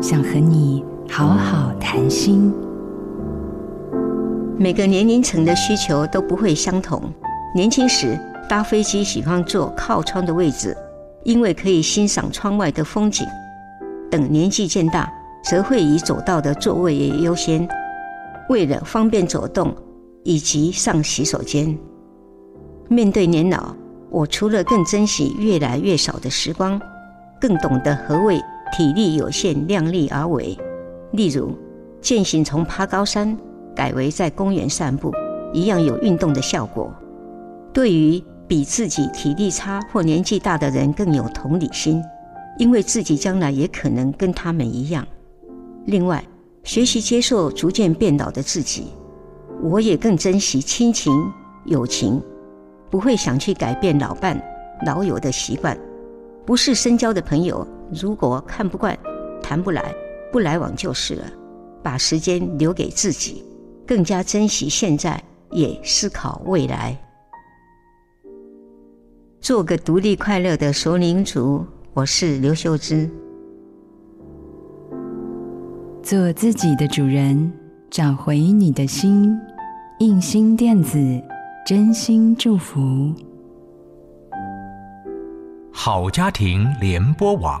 想和你好好谈心。每个年龄层的需求都不会相同。年轻时搭飞机喜欢坐靠窗的位置，因为可以欣赏窗外的风景。等年纪渐大，则会以走道的座位为优先，为了方便走动以及上洗手间。面对年老，我除了更珍惜越来越少的时光，更懂得何谓体力有限，量力而为。例如，健行从爬高山改为在公园散步，一样有运动的效果。对于比自己体力差或年纪大的人，更有同理心，因为自己将来也可能跟他们一样。另外，学习接受逐渐变老的自己，我也更珍惜亲情、友情。不会想去改变老伴、老友的习惯，不是深交的朋友，如果看不惯、谈不来，不来往就是了。把时间留给自己，更加珍惜现在，也思考未来。做个独立快乐的熟龄族，我是刘秀芝。做自己的主人，找回你的心。印心电子。真心祝福，好家庭联播网，